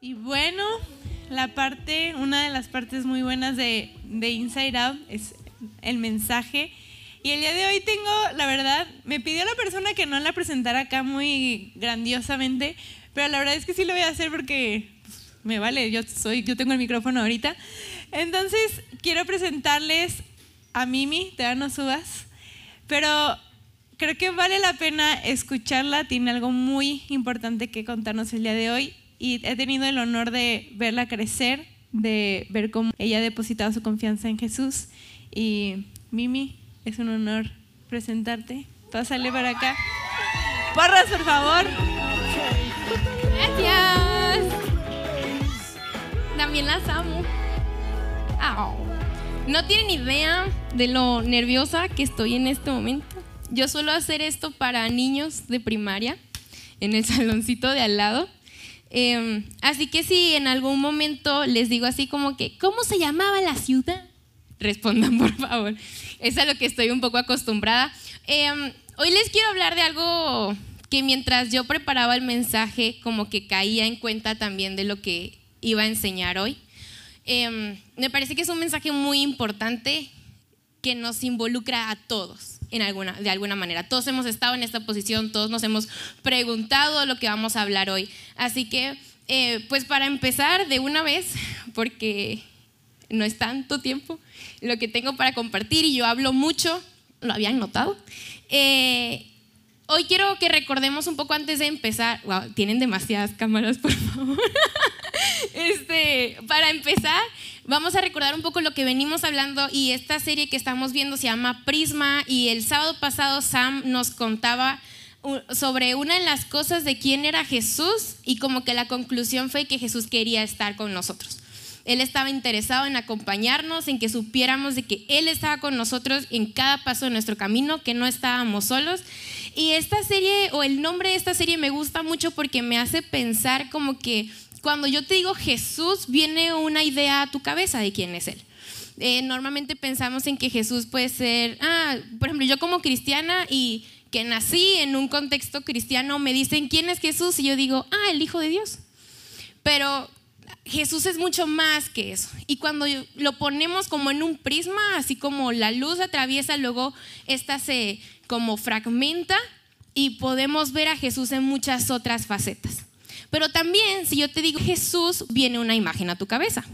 Y bueno, la parte, una de las partes muy buenas de, de Inside Out es el mensaje. Y el día de hoy tengo, la verdad, me pidió la persona que no la presentara acá muy grandiosamente, pero la verdad es que sí lo voy a hacer porque pues, me vale, yo, soy, yo tengo el micrófono ahorita. Entonces, quiero presentarles a Mimi, te no subas, pero creo que vale la pena escucharla, tiene algo muy importante que contarnos el día de hoy y he tenido el honor de verla crecer, de ver cómo ella ha depositado su confianza en Jesús. Y Mimi, es un honor presentarte. Pásale para acá. Porras, por favor. Gracias. También las amo. No tienen idea de lo nerviosa que estoy en este momento. Yo suelo hacer esto para niños de primaria en el saloncito de al lado. Em, así que si en algún momento les digo así como que, ¿cómo se llamaba la ciudad? Respondan por favor. Es a lo que estoy un poco acostumbrada. Em, hoy les quiero hablar de algo que mientras yo preparaba el mensaje como que caía en cuenta también de lo que iba a enseñar hoy. Em, me parece que es un mensaje muy importante que nos involucra a todos en alguna, de alguna manera. Todos hemos estado en esta posición, todos nos hemos preguntado lo que vamos a hablar hoy. Así que, eh, pues para empezar de una vez, porque no es tanto tiempo lo que tengo para compartir y yo hablo mucho, lo habían notado. Eh, hoy quiero que recordemos un poco antes de empezar. Wow, tienen demasiadas cámaras, por favor. este, para empezar, vamos a recordar un poco lo que venimos hablando y esta serie que estamos viendo se llama Prisma y el sábado pasado Sam nos contaba sobre una de las cosas de quién era Jesús y como que la conclusión fue que Jesús quería estar con nosotros. Él estaba interesado en acompañarnos, en que supiéramos de que Él estaba con nosotros en cada paso de nuestro camino, que no estábamos solos. Y esta serie, o el nombre de esta serie me gusta mucho porque me hace pensar como que cuando yo te digo Jesús, viene una idea a tu cabeza de quién es Él. Eh, normalmente pensamos en que Jesús puede ser, ah, por ejemplo, yo como cristiana y que nací en un contexto cristiano, me dicen, ¿quién es Jesús? Y yo digo, ah, el Hijo de Dios. Pero Jesús es mucho más que eso. Y cuando lo ponemos como en un prisma, así como la luz atraviesa, luego esta se como fragmenta y podemos ver a Jesús en muchas otras facetas. Pero también, si yo te digo Jesús, viene una imagen a tu cabeza.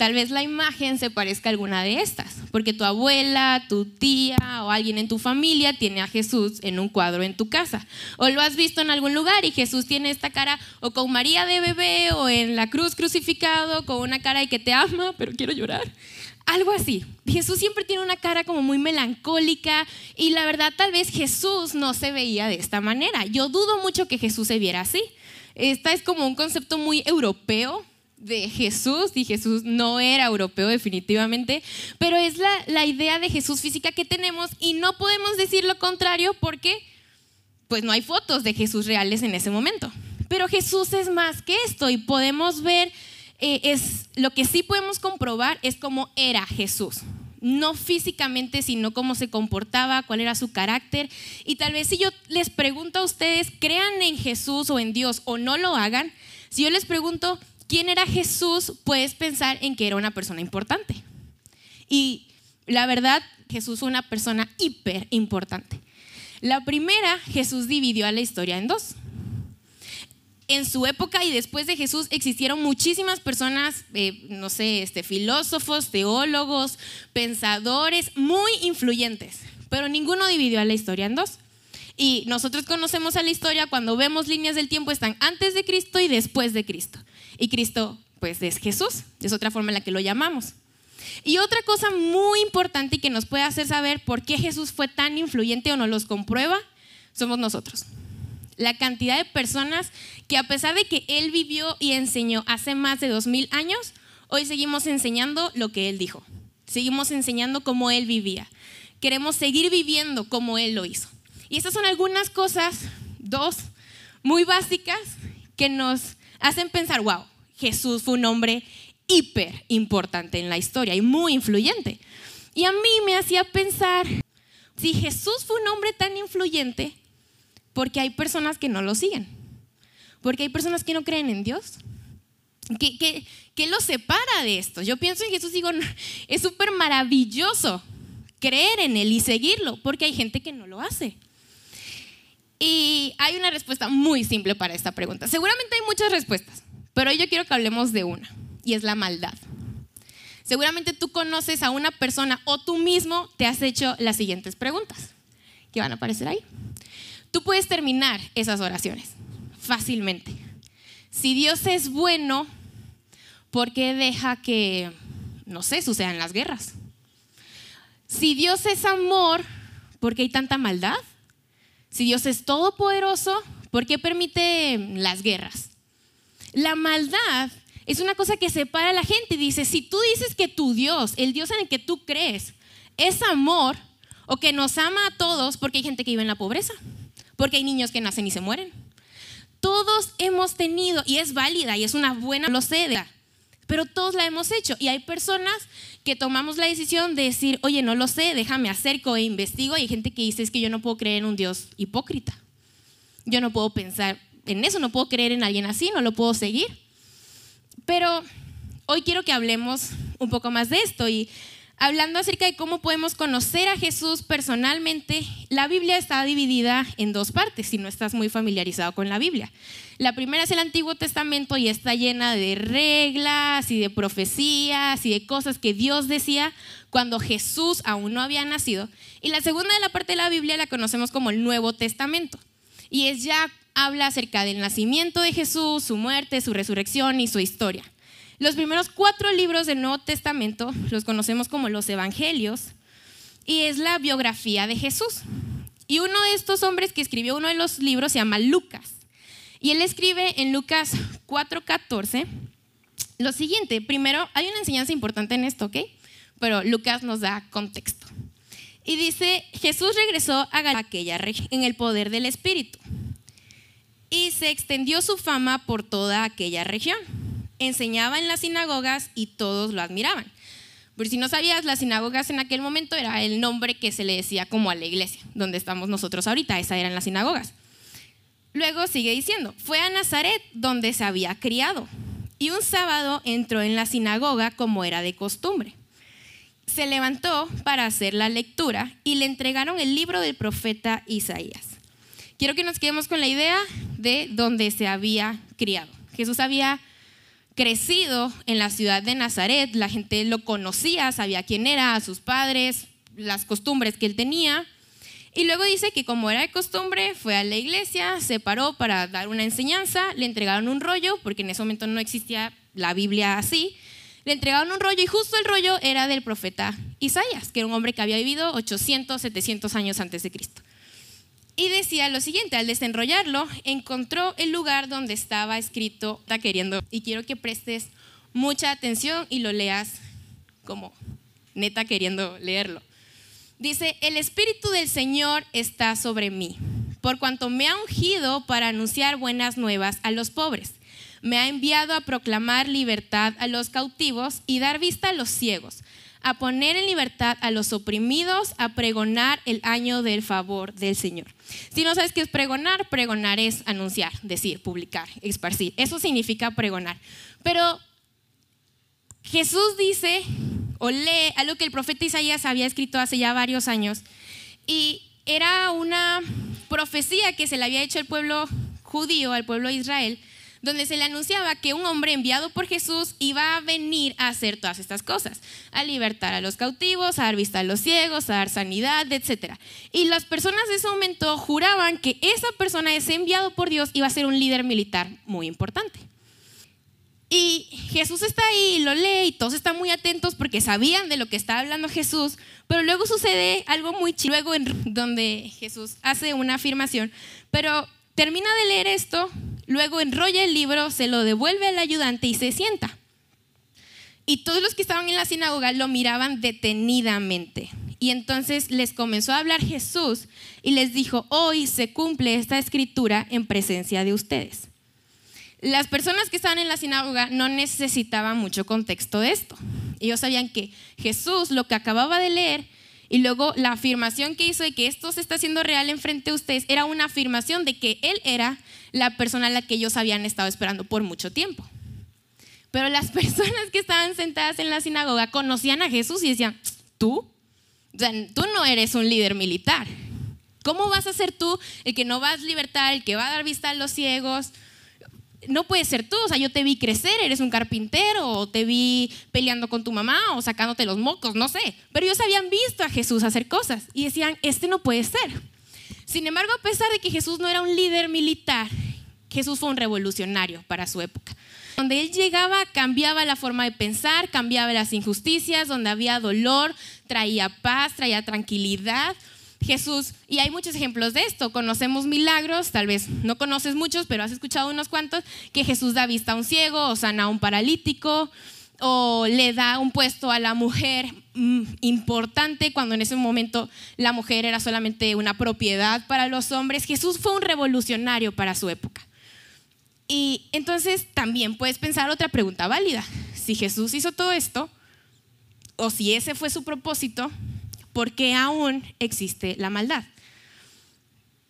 Tal vez la imagen se parezca a alguna de estas, porque tu abuela, tu tía o alguien en tu familia tiene a Jesús en un cuadro en tu casa. O lo has visto en algún lugar y Jesús tiene esta cara o con María de bebé o en la cruz crucificado con una cara de que te ama, pero quiero llorar. Algo así. Jesús siempre tiene una cara como muy melancólica y la verdad tal vez Jesús no se veía de esta manera. Yo dudo mucho que Jesús se viera así. Esta es como un concepto muy europeo de Jesús, y Jesús no era europeo definitivamente, pero es la, la, idea de Jesús física que tenemos y no podemos decir lo contrario porque pues no hay fotos de Jesús reales en ese momento. Pero Jesús es más que esto y podemos ver, eh, es, lo que sí podemos comprobar es cómo era Jesús. No físicamente, sino cómo se comportaba, cuál era su carácter. Y tal vez si yo les pregunto a ustedes, crean en Jesús o en Dios o no lo hagan, si yo les pregunto, quién era Jesús, puedes pensar en que era una persona importante. Y la verdad, Jesús fue una persona hiper importante. La primera, Jesús dividió a la historia en dos. En su época y después de Jesús existieron muchísimas personas, eh, no sé, este, filósofos, teólogos, pensadores muy influyentes, pero ninguno dividió a la historia en dos. Y nosotros conocemos a la historia cuando vemos líneas del tiempo, están antes de Cristo y después de Cristo. Y Cristo, pues, es Jesús, es otra forma en la que lo llamamos. Y otra cosa muy importante y que nos puede hacer saber por qué Jesús fue tan influyente o no los comprueba, somos nosotros. La cantidad de personas que a pesar de que Él vivió y enseñó hace más de dos mil años, hoy seguimos enseñando lo que Él dijo. Seguimos enseñando cómo Él vivía. Queremos seguir viviendo como Él lo hizo. Y estas son algunas cosas, dos, muy básicas, que nos hacen pensar, wow, Jesús fue un hombre hiper importante en la historia y muy influyente. Y a mí me hacía pensar, si Jesús fue un hombre tan influyente, ¿por qué hay personas que no lo siguen? Porque hay personas que no creen en Dios. ¿Qué, qué, qué lo separa de esto? Yo pienso en Jesús y digo, es súper maravilloso creer en Él y seguirlo, porque hay gente que no lo hace. Y hay una respuesta muy simple para esta pregunta. Seguramente hay muchas respuestas, pero yo quiero que hablemos de una, y es la maldad. Seguramente tú conoces a una persona o tú mismo te has hecho las siguientes preguntas, que van a aparecer ahí. Tú puedes terminar esas oraciones fácilmente. Si Dios es bueno, ¿por qué deja que, no sé, sucedan las guerras? Si Dios es amor, ¿por qué hay tanta maldad? Si Dios es todopoderoso, ¿por qué permite las guerras? La maldad es una cosa que separa a la gente. Dice, si tú dices que tu Dios, el Dios en el que tú crees, es amor o que nos ama a todos, porque hay gente que vive en la pobreza, porque hay niños que nacen y se mueren. Todos hemos tenido, y es válida y es una buena, lo sé, pero todos la hemos hecho. Y hay personas que tomamos la decisión de decir, oye, no lo sé, déjame acerco e investigo. Y hay gente que dice, es que yo no puedo creer en un Dios hipócrita. Yo no puedo pensar en eso, no puedo creer en alguien así, no lo puedo seguir. Pero hoy quiero que hablemos un poco más de esto y hablando acerca de cómo podemos conocer a Jesús personalmente, la Biblia está dividida en dos partes, si no estás muy familiarizado con la Biblia. La primera es el Antiguo Testamento y está llena de reglas y de profecías y de cosas que Dios decía cuando Jesús aún no había nacido. Y la segunda de la parte de la Biblia la conocemos como el Nuevo Testamento. Y es ya habla acerca del nacimiento de Jesús, su muerte, su resurrección y su historia. Los primeros cuatro libros del Nuevo Testamento los conocemos como los Evangelios y es la biografía de Jesús. Y uno de estos hombres que escribió uno de los libros se llama Lucas. Y él escribe en Lucas 4:14 lo siguiente. Primero, hay una enseñanza importante en esto, ¿ok? Pero Lucas nos da contexto. Y dice, Jesús regresó a aquella en el poder del Espíritu. Y se extendió su fama por toda aquella región enseñaba en las sinagogas y todos lo admiraban. Por si no sabías, las sinagogas en aquel momento era el nombre que se le decía como a la iglesia, donde estamos nosotros ahorita, esa eran las sinagogas. Luego sigue diciendo, fue a Nazaret donde se había criado y un sábado entró en la sinagoga como era de costumbre. Se levantó para hacer la lectura y le entregaron el libro del profeta Isaías. Quiero que nos quedemos con la idea de donde se había criado. Jesús había crecido en la ciudad de Nazaret, la gente lo conocía, sabía quién era, a sus padres, las costumbres que él tenía. Y luego dice que como era de costumbre, fue a la iglesia, se paró para dar una enseñanza, le entregaron un rollo, porque en ese momento no existía la Biblia así, le entregaron un rollo y justo el rollo era del profeta Isaías, que era un hombre que había vivido 800, 700 años antes de Cristo. Y decía lo siguiente, al desenrollarlo, encontró el lugar donde estaba escrito, está y quiero que prestes mucha atención y lo leas como neta queriendo leerlo. Dice, el Espíritu del Señor está sobre mí, por cuanto me ha ungido para anunciar buenas nuevas a los pobres. Me ha enviado a proclamar libertad a los cautivos y dar vista a los ciegos, a poner en libertad a los oprimidos, a pregonar el año del favor del Señor. Si no sabes qué es pregonar, pregonar es anunciar, decir, publicar, esparcir. Eso significa pregonar. Pero Jesús dice o lee algo que el profeta Isaías había escrito hace ya varios años y era una profecía que se le había hecho al pueblo judío, al pueblo de Israel, donde se le anunciaba que un hombre enviado por Jesús iba a venir a hacer todas estas cosas, a libertar a los cautivos, a dar vista a los ciegos, a dar sanidad, etc. Y las personas de ese momento juraban que esa persona, ese enviado por Dios, iba a ser un líder militar muy importante. Y Jesús está ahí y lo lee y todos están muy atentos porque sabían de lo que estaba hablando Jesús, pero luego sucede algo muy chido, luego en donde Jesús hace una afirmación, pero termina de leer esto Luego enrolla el libro, se lo devuelve al ayudante y se sienta. Y todos los que estaban en la sinagoga lo miraban detenidamente. Y entonces les comenzó a hablar Jesús y les dijo, hoy se cumple esta escritura en presencia de ustedes. Las personas que estaban en la sinagoga no necesitaban mucho contexto de esto. Ellos sabían que Jesús lo que acababa de leer y luego la afirmación que hizo de que esto se está haciendo real enfrente de ustedes era una afirmación de que Él era la persona a la que ellos habían estado esperando por mucho tiempo. Pero las personas que estaban sentadas en la sinagoga conocían a Jesús y decían, ¿tú? O sea, tú no eres un líder militar. ¿Cómo vas a ser tú el que no vas a libertar, el que va a dar vista a los ciegos? No puedes ser tú, o sea, yo te vi crecer, eres un carpintero, o te vi peleando con tu mamá, o sacándote los mocos, no sé. Pero ellos habían visto a Jesús hacer cosas y decían, este no puede ser. Sin embargo, a pesar de que Jesús no era un líder militar, Jesús fue un revolucionario para su época. Donde él llegaba, cambiaba la forma de pensar, cambiaba las injusticias, donde había dolor, traía paz, traía tranquilidad. Jesús, y hay muchos ejemplos de esto, conocemos milagros, tal vez no conoces muchos, pero has escuchado unos cuantos, que Jesús da vista a un ciego o sana a un paralítico, o le da un puesto a la mujer mm, importante cuando en ese momento la mujer era solamente una propiedad para los hombres. Jesús fue un revolucionario para su época. Y entonces también puedes pensar otra pregunta válida. Si Jesús hizo todo esto, o si ese fue su propósito, ¿por qué aún existe la maldad?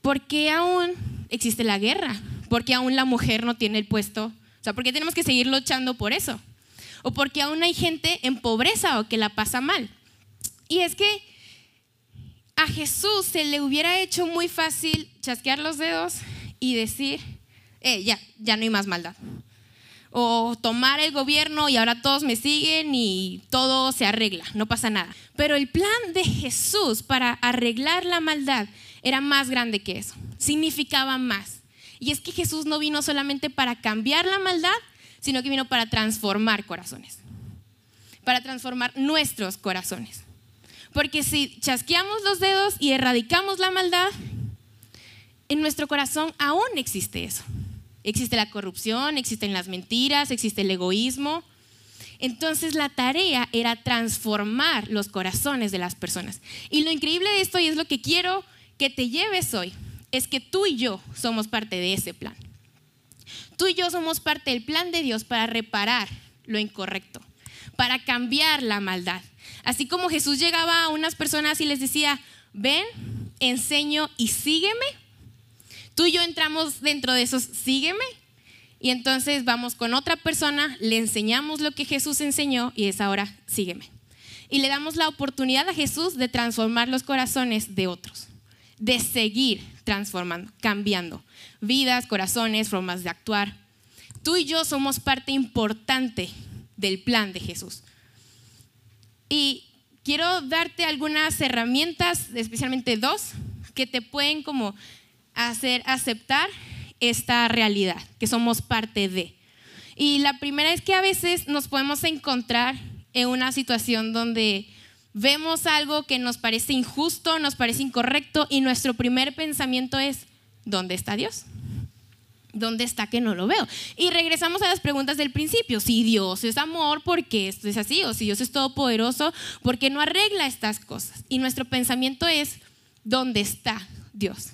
¿Por qué aún existe la guerra? ¿Por qué aún la mujer no tiene el puesto? O sea, ¿por qué tenemos que seguir luchando por eso? ¿O por qué aún hay gente en pobreza o que la pasa mal? Y es que a Jesús se le hubiera hecho muy fácil chasquear los dedos y decir, eh, ya, ya no hay más maldad o tomar el gobierno y ahora todos me siguen y todo se arregla, no pasa nada. Pero el plan de Jesús para arreglar la maldad era más grande que eso, significaba más. Y es que Jesús no vino solamente para cambiar la maldad, sino que vino para transformar corazones, para transformar nuestros corazones. Porque si chasqueamos los dedos y erradicamos la maldad, en nuestro corazón aún existe eso. Existe la corrupción, existen las mentiras, existe el egoísmo. Entonces la tarea era transformar los corazones de las personas. Y lo increíble de esto, y es lo que quiero que te lleves hoy, es que tú y yo somos parte de ese plan. Tú y yo somos parte del plan de Dios para reparar lo incorrecto, para cambiar la maldad. Así como Jesús llegaba a unas personas y les decía, ven, enseño y sígueme, Tú y yo entramos dentro de esos, sígueme. Y entonces vamos con otra persona, le enseñamos lo que Jesús enseñó y es ahora, sígueme. Y le damos la oportunidad a Jesús de transformar los corazones de otros, de seguir transformando, cambiando vidas, corazones, formas de actuar. Tú y yo somos parte importante del plan de Jesús. Y quiero darte algunas herramientas, especialmente dos, que te pueden como hacer aceptar esta realidad, que somos parte de. Y la primera es que a veces nos podemos encontrar en una situación donde vemos algo que nos parece injusto, nos parece incorrecto y nuestro primer pensamiento es, ¿dónde está Dios? ¿Dónde está que no lo veo? Y regresamos a las preguntas del principio. Si Dios es amor, ¿por qué esto es así? O si Dios es todopoderoso, ¿por qué no arregla estas cosas? Y nuestro pensamiento es, ¿dónde está Dios?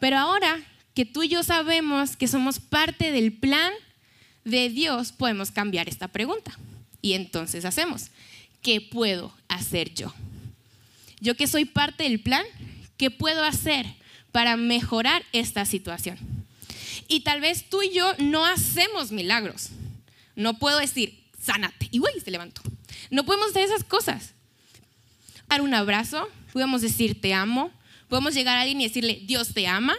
Pero ahora que tú y yo sabemos que somos parte del plan de Dios, podemos cambiar esta pregunta. Y entonces hacemos, ¿qué puedo hacer yo? Yo que soy parte del plan, ¿qué puedo hacer para mejorar esta situación? Y tal vez tú y yo no hacemos milagros. No puedo decir, sánate. Y güey, se levantó. No podemos hacer esas cosas. Dar un abrazo, podemos decir, te amo, Podemos llegar a alguien y decirle, Dios te ama.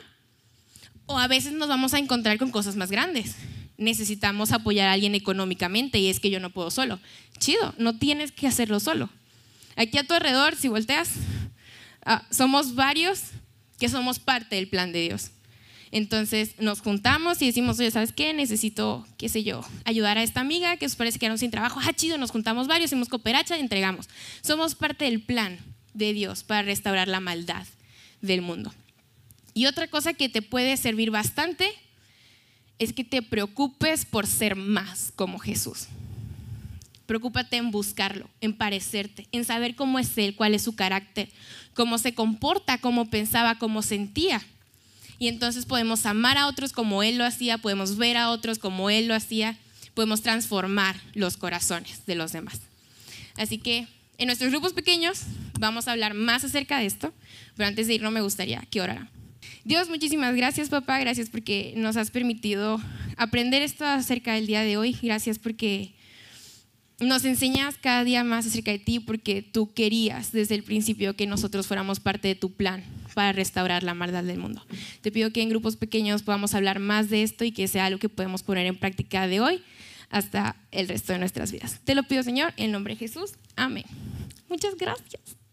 O a veces nos vamos a encontrar con cosas más grandes. Necesitamos apoyar a alguien económicamente y es que yo no puedo solo. Chido, no tienes que hacerlo solo. Aquí a tu alrededor, si volteas, ah, somos varios que somos parte del plan de Dios. Entonces nos juntamos y decimos, oye, ¿sabes qué? Necesito, qué sé yo, ayudar a esta amiga que os parece que era sin trabajo. Ah, chido, nos juntamos varios, hacemos cooperacha y entregamos. Somos parte del plan de Dios para restaurar la maldad del mundo. Y otra cosa que te puede servir bastante es que te preocupes por ser más como Jesús. Preocúpate en buscarlo, en parecerte, en saber cómo es Él, cuál es su carácter, cómo se comporta, cómo pensaba, cómo sentía. Y entonces podemos amar a otros como Él lo hacía, podemos ver a otros como Él lo hacía, podemos transformar los corazones de los demás. Así que en nuestros grupos pequeños vamos a hablar más acerca de esto, pero antes de irnos me gustaría que orara. Dios, muchísimas gracias, papá. Gracias porque nos has permitido aprender esto acerca del día de hoy. Gracias porque nos enseñas cada día más acerca de ti, porque tú querías desde el principio que nosotros fuéramos parte de tu plan para restaurar la maldad del mundo. Te pido que en grupos pequeños podamos hablar más de esto y que sea algo que podemos poner en práctica de hoy hasta el resto de nuestras vidas. Te lo pido, Señor, en nombre de Jesús. Amén. Muchas gracias.